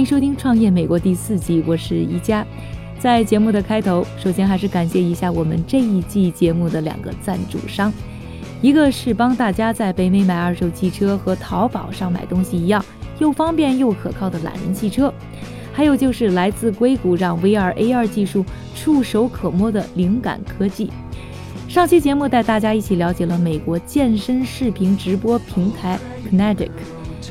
欢迎收听《创业美国》第四季，我是宜家。在节目的开头，首先还是感谢一下我们这一季节目的两个赞助商，一个是帮大家在北美买二手汽车和淘宝上买东西一样又方便又可靠的懒人汽车，还有就是来自硅谷让 VR AR 技术触手可摸的灵感科技。上期节目带大家一起了解了美国健身视频直播平台 Kinetic。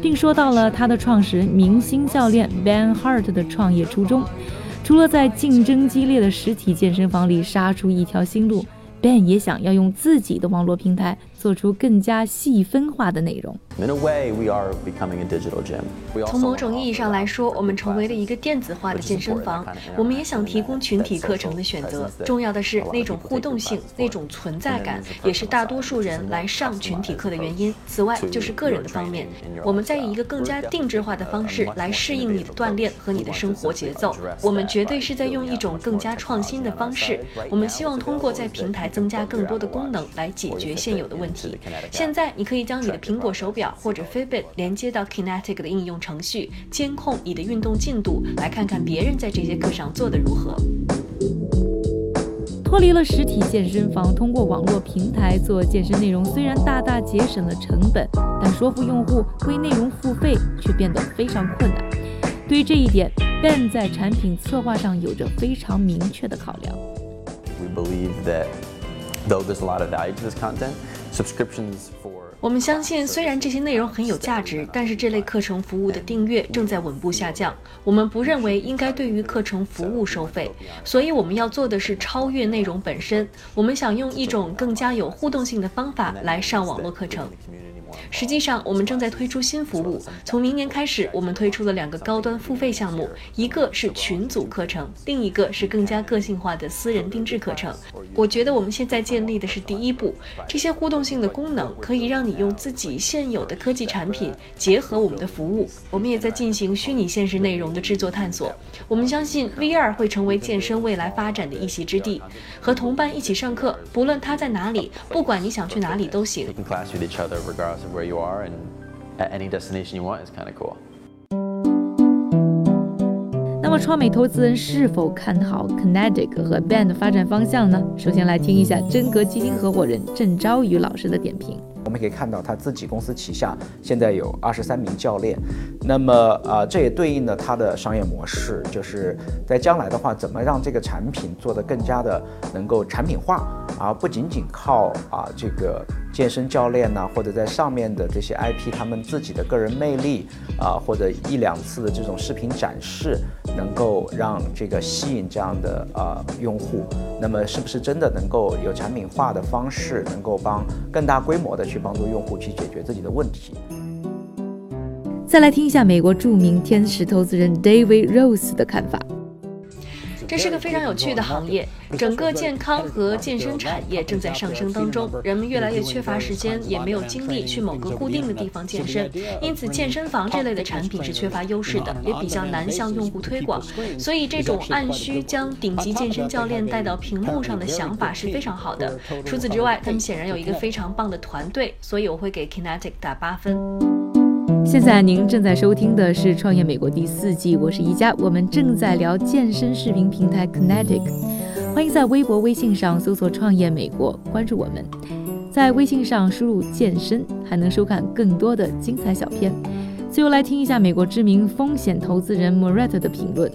并说到了他的创始人、明星教练 Ben Hart 的创业初衷，除了在竞争激烈的实体健身房里杀出一条新路，Ben 也想要用自己的网络平台。做出更加细分化的内容。从某种意义上来说，我们成为了一个电子化的健身房。我们也想提供群体课程的选择。重要的是那种互动性、那种存在感，也是大多数人来上群体课的原因。此外，就是个人的方面，我们在以一个更加定制化的方式来适应你的锻炼和你的生活节奏。我们绝对是在用一种更加创新的方式。我们希望通过在平台增加更多的功能来解决现有的问题。现在你可以将你的苹果手表或者 Fitbit 连接到 Kinetic 的应用程序，监控你的运动进度，来看看别人在这节课上做的如何。脱离了实体健身房，通过网络平台做健身内容，虽然大大节省了成本，但说服用户为内容付费却变得非常困难。对于这一点，Ben 在产品策划上有着非常明确的考量。We believe that though there's a lot of value to this content. 我们相信，虽然这些内容很有价值，但是这类课程服务的订阅正在稳步下降。我们不认为应该对于课程服务收费，所以我们要做的是超越内容本身。我们想用一种更加有互动性的方法来上网络课程。实际上，我们正在推出新服务。从明年开始，我们推出了两个高端付费项目，一个是群组课程，另一个是更加个性化的私人定制课程。我觉得我们现在建立的是第一步。这些互动性的功能可以让你用自己现有的科技产品结合我们的服务。我们也在进行虚拟现实内容的制作探索。我们相信 VR 会成为健身未来发展的一席之地。和同伴一起上课，不论他在哪里，不管你想去哪里都行。Where you are and at any destination you want is kind of cool. 那么，创美投资人是否看好 Kinetic 和 Band 的发展方向呢？首先来听一下真格基金合伙人郑昭宇老师的点评。我们可以看到，他自己公司旗下现在有二十三名教练。那么，啊，这也对应了他的商业模式，就是在将来的话，怎么让这个产品做得更加的能够产品化，而不仅仅靠啊这个健身教练呐，或者在上面的这些 IP 他们自己的个人魅力啊，或者一两次的这种视频展示，能够让这个吸引这样的啊用户。那么，是不是真的能够有产品化的方式，能够帮更大规模的？去帮助用户去解决自己的问题。再来听一下美国著名天使投资人 David Rose 的看法。这是个非常有趣的行业，整个健康和健身产业正在上升当中。人们越来越缺乏时间，也没有精力去某个固定的地方健身，因此健身房这类的产品是缺乏优势的，也比较难向用户推广。所以，这种按需将顶级健身教练带到屏幕上的想法是非常好的。除此之外，他们显然有一个非常棒的团队，所以我会给 Kinetic 打八分。现在您正在收听的是《创业美国》第四季，我是宜佳，我们正在聊健身视频平台 Kinetic，欢迎在微博、微信上搜索“创业美国”，关注我们，在微信上输入“健身”，还能收看更多的精彩小片。最后来听一下美国知名风险投资人 Moret 的评论。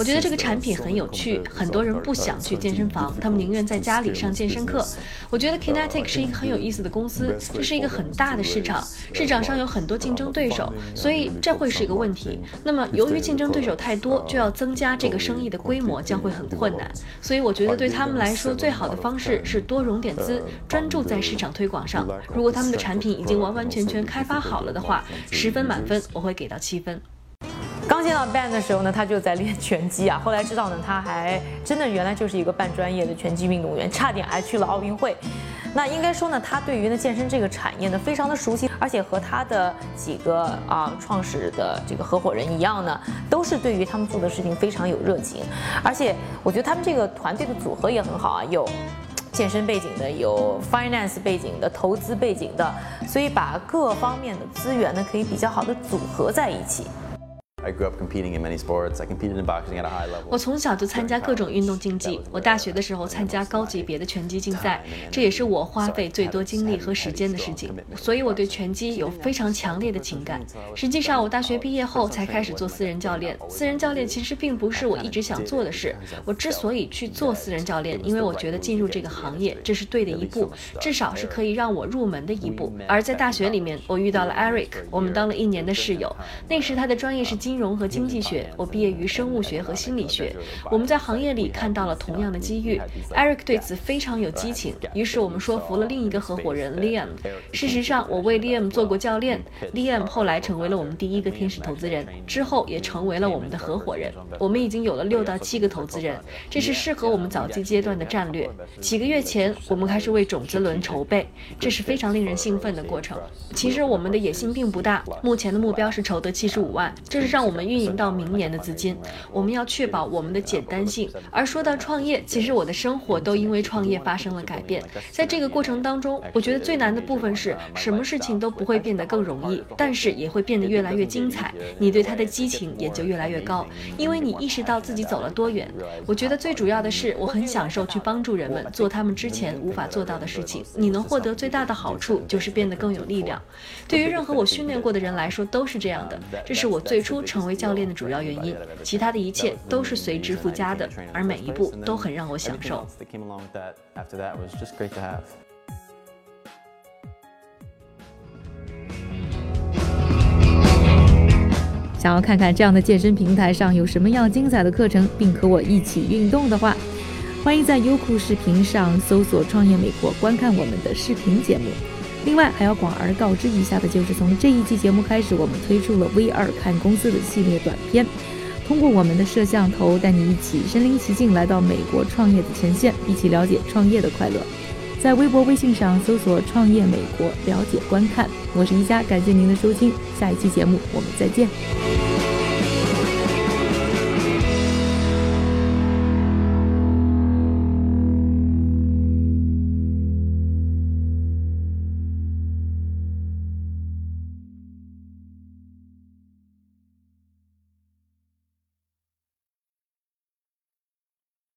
我觉得这个产品很有趣，很多人不想去健身房，他们宁愿在家里上健身课。我觉得 Kinetic 是一个很有意思的公司，这是一个很大的市场，市场上有很多竞争对手，所以这会是一个问题。那么由于竞争对手太多，就要增加这个生意的规模将会很困难。所以我觉得对他们来说，最好的方式是多融点资，专注在市场推广上。如果他们的产品已经完完全全开发好了的话，十分满分我会给到七分。刚见到 Ben 的时候呢，他就在练拳击啊。后来知道呢，他还真的原来就是一个半专业的拳击运动员，差点还去了奥运会。那应该说呢，他对于呢健身这个产业呢非常的熟悉，而且和他的几个啊创始的这个合伙人一样呢，都是对于他们做的事情非常有热情。而且我觉得他们这个团队的组合也很好啊，有健身背景的，有 finance 背景的，投资背景的，所以把各方面的资源呢可以比较好的组合在一起。我从小就参加各种运动竞技。我大学的时候参加高级别的拳击竞赛，这也是我花费最多精力和时间的事情。所以我对拳击有非常强烈的情感。实际上，我大学毕业后才开始做私人教练。私人教练其实并不是我一直想做的事。我之所以去做私人教练，因为我觉得进入这个行业这是对的一步，至少是可以让我入门的一步。而在大学里面，我遇到了 Eric，我们当了一年的室友。那时他的专业是金。金融和经济学，我毕业于生物学和心理学。我们在行业里看到了同样的机遇。Eric 对此非常有激情，于是我们说服了另一个合伙人 Liam。事实上，我为 Liam 做过教练，Liam 后来成为了我们第一个天使投资人，之后也成为了我们的合伙人。我们已经有了六到七个投资人，这是适合我们早期阶段的战略。几个月前，我们开始为种子轮筹备，这是非常令人兴奋的过程。其实我们的野心并不大，目前的目标是筹得七十五万，这是让。让我们运营到明年的资金，我们要确保我们的简单性。而说到创业，其实我的生活都因为创业发生了改变。在这个过程当中，我觉得最难的部分是什么事情都不会变得更容易，但是也会变得越来越精彩。你对它的激情也就越来越高，因为你意识到自己走了多远。我觉得最主要的是，我很享受去帮助人们做他们之前无法做到的事情。你能获得最大的好处就是变得更有力量。对于任何我训练过的人来说都是这样的。这是我最初。成为教练的主要原因，其他的一切都是随之附加的，而每一步都很让我享受。想要看看这样的健身平台上有什么样精彩的课程，并和我一起运动的话，欢迎在优酷视频上搜索“创业美国”，观看我们的视频节目。另外还要广而告之一下的，就是从这一季节目开始，我们推出了 V 二看公司的系列短片，通过我们的摄像头，带你一起身临其境来到美国创业的前线，一起了解创业的快乐。在微博、微信上搜索“创业美国”，了解观看。我是一佳，感谢您的收听，下一期节目我们再见。